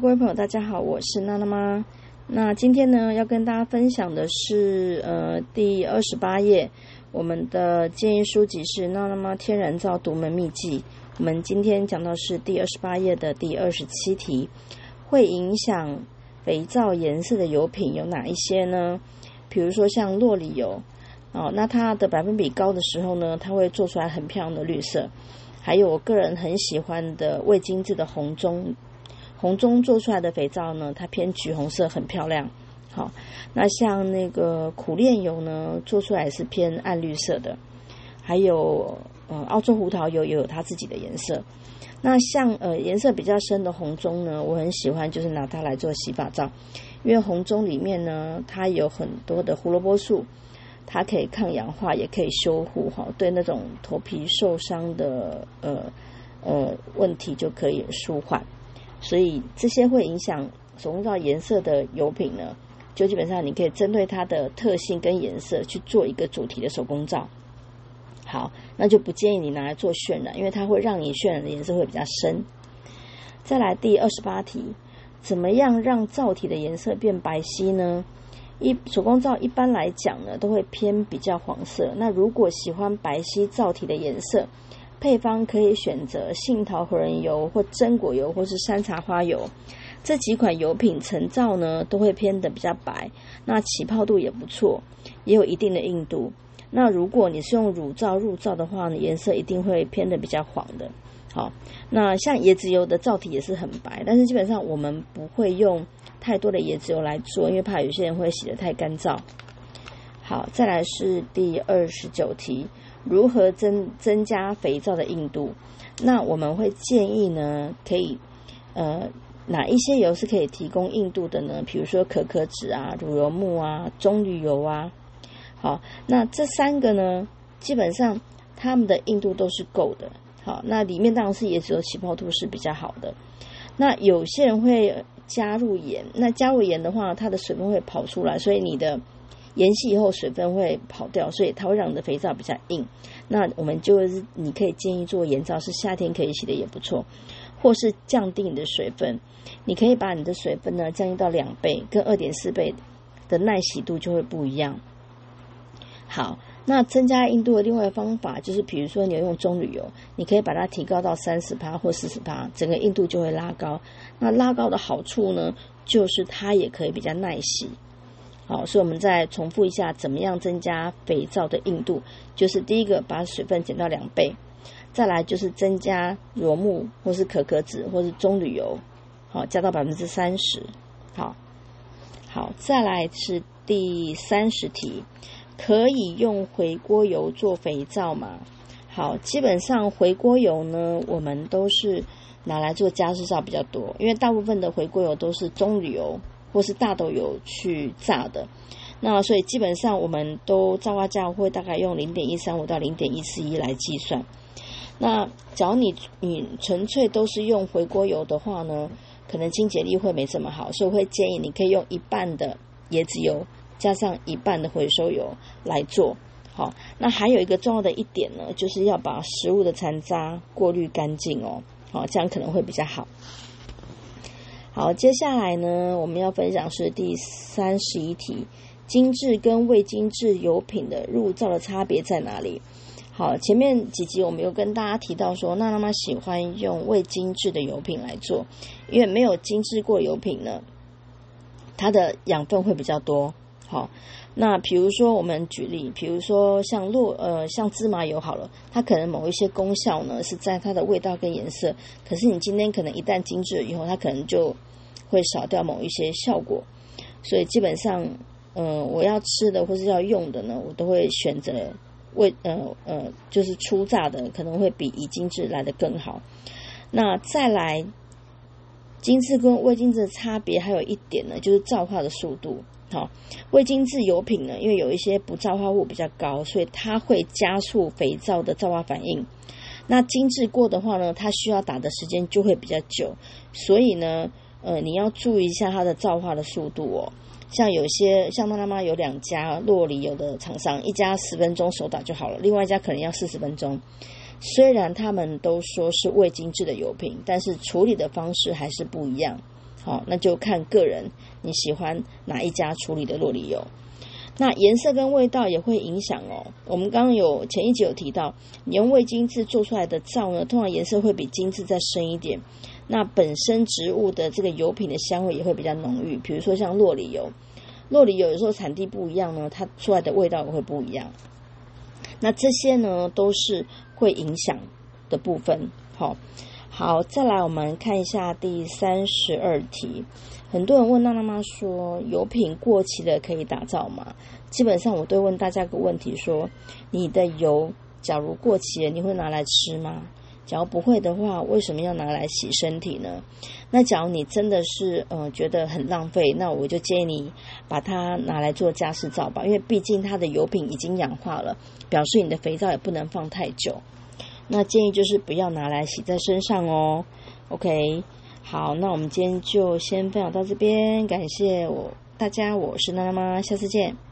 各位朋友，大家好，我是娜娜妈。那今天呢，要跟大家分享的是呃第二十八页，我们的建议书籍是《娜娜妈天然皂独门秘籍》。我们今天讲到是第二十八页的第二十七题，会影响肥皂颜色的油品有哪一些呢？比如说像洛里油哦，那它的百分比高的时候呢，它会做出来很漂亮的绿色。还有我个人很喜欢的未精制的红棕。红棕做出来的肥皂呢，它偏橘红色，很漂亮。好，那像那个苦炼油呢，做出来是偏暗绿色的。还有，呃，澳洲胡桃油也有它自己的颜色。那像呃颜色比较深的红棕呢，我很喜欢，就是拿它来做洗发皂，因为红棕里面呢，它有很多的胡萝卜素，它可以抗氧化，也可以修护，哈，对那种头皮受伤的呃呃问题就可以舒缓。所以这些会影响手工皂颜色的油品呢，就基本上你可以针对它的特性跟颜色去做一个主题的手工皂。好，那就不建议你拿来做渲染，因为它会让你渲染的颜色会比较深。再来第二十八题，怎么样让皂体的颜色变白皙呢？一手工皂一般来讲呢，都会偏比较黄色。那如果喜欢白皙皂体的颜色，配方可以选择杏桃核仁油或榛果油或是山茶花油，这几款油品成皂呢都会偏的比较白，那起泡度也不错，也有一定的硬度。那如果你是用乳皂入皂的话呢，颜色一定会偏的比较黄的。好，那像椰子油的皂体也是很白，但是基本上我们不会用太多的椰子油来做，因为怕有些人会洗得太干燥。好，再来是第二十九题。如何增增加肥皂的硬度？那我们会建议呢，可以呃哪一些油是可以提供硬度的呢？比如说可可脂啊、乳油木啊、棕榈油啊。好，那这三个呢，基本上它们的硬度都是够的。好，那里面当然是也只有起泡度是比较好的。那有些人会加入盐，那加入盐的话，它的水分会跑出来，所以你的。盐洗以后水分会跑掉，所以它会让你的肥皂比较硬。那我们就是你可以建议做盐皂，是夏天可以洗的也不错，或是降低你的水分。你可以把你的水分呢降低到两倍，跟二点四倍的耐洗度就会不一样。好，那增加硬度的另外一个方法就是，比如说你用棕榈油，你可以把它提高到三十帕或四十帕，整个硬度就会拉高。那拉高的好处呢，就是它也可以比较耐洗。好，所以我们再重复一下，怎么样增加肥皂的硬度？就是第一个，把水分减到两倍；再来就是增加螺木或是可可脂或是棕榈油，好，加到百分之三十。好，好，再来是第三十题，可以用回锅油做肥皂吗？好，基本上回锅油呢，我们都是拿来做加湿皂比较多，因为大部分的回锅油都是棕榈油。或是大豆油去榨的，那所以基本上我们都皂化价会大概用零点一三五到零点一四一来计算。那假如你你纯粹都是用回锅油的话呢，可能清洁力会没这么好，所以我会建议你可以用一半的椰子油加上一半的回收油来做。好，那还有一个重要的一点呢，就是要把食物的残渣过滤干净哦，好，这样可能会比较好。好，接下来呢，我们要分享是第三十一题：精致跟未精致油品的入灶的差别在哪里？好，前面几集我们有跟大家提到说，娜娜妈喜欢用未精致的油品来做，因为没有精致过油品呢，它的养分会比较多。好，那比如说我们举例，比如说像落呃像芝麻油好了，它可能某一些功效呢是在它的味道跟颜色，可是你今天可能一旦精致了以后，它可能就会少掉某一些效果，所以基本上，嗯，我要吃的或是要用的呢，我都会选择味呃呃就是初榨的，可能会比已精制来的更好。那再来，精致跟未精制的差别还有一点呢，就是皂化的速度。好，未精制油品呢，因为有一些不皂化物比较高，所以它会加速肥皂的皂化反应。那精致过的话呢，它需要打的时间就会比较久，所以呢，呃，你要注意一下它的皂化的速度哦。像有些像他妈有两家洛里油的厂商，一家十分钟手打就好了，另外一家可能要四十分钟。虽然他们都说是未精制的油品，但是处理的方式还是不一样。好，那就看个人你喜欢哪一家处理的洛里油。那颜色跟味道也会影响哦。我们刚刚有前一集有提到，你用味精制做出来的皂呢，通常颜色会比精致再深一点。那本身植物的这个油品的香味也会比较浓郁。比如说像洛里油，洛里油有时候产地不一样呢，它出来的味道也会不一样。那这些呢，都是会影响的部分。好，好，再来我们看一下第三十二题。很多人问娜娜妈说，油品过期了可以打造吗？基本上我都问大家个问题：说你的油假如过期了，你会拿来吃吗？假如不会的话，为什么要拿来洗身体呢？那假如你真的是呃觉得很浪费，那我就建议你把它拿来做家事皂吧，因为毕竟它的油品已经氧化了，表示你的肥皂也不能放太久。那建议就是不要拿来洗在身上哦。OK。好，那我们今天就先分享到这边，感谢我大家，我是娜娜妈，下次见。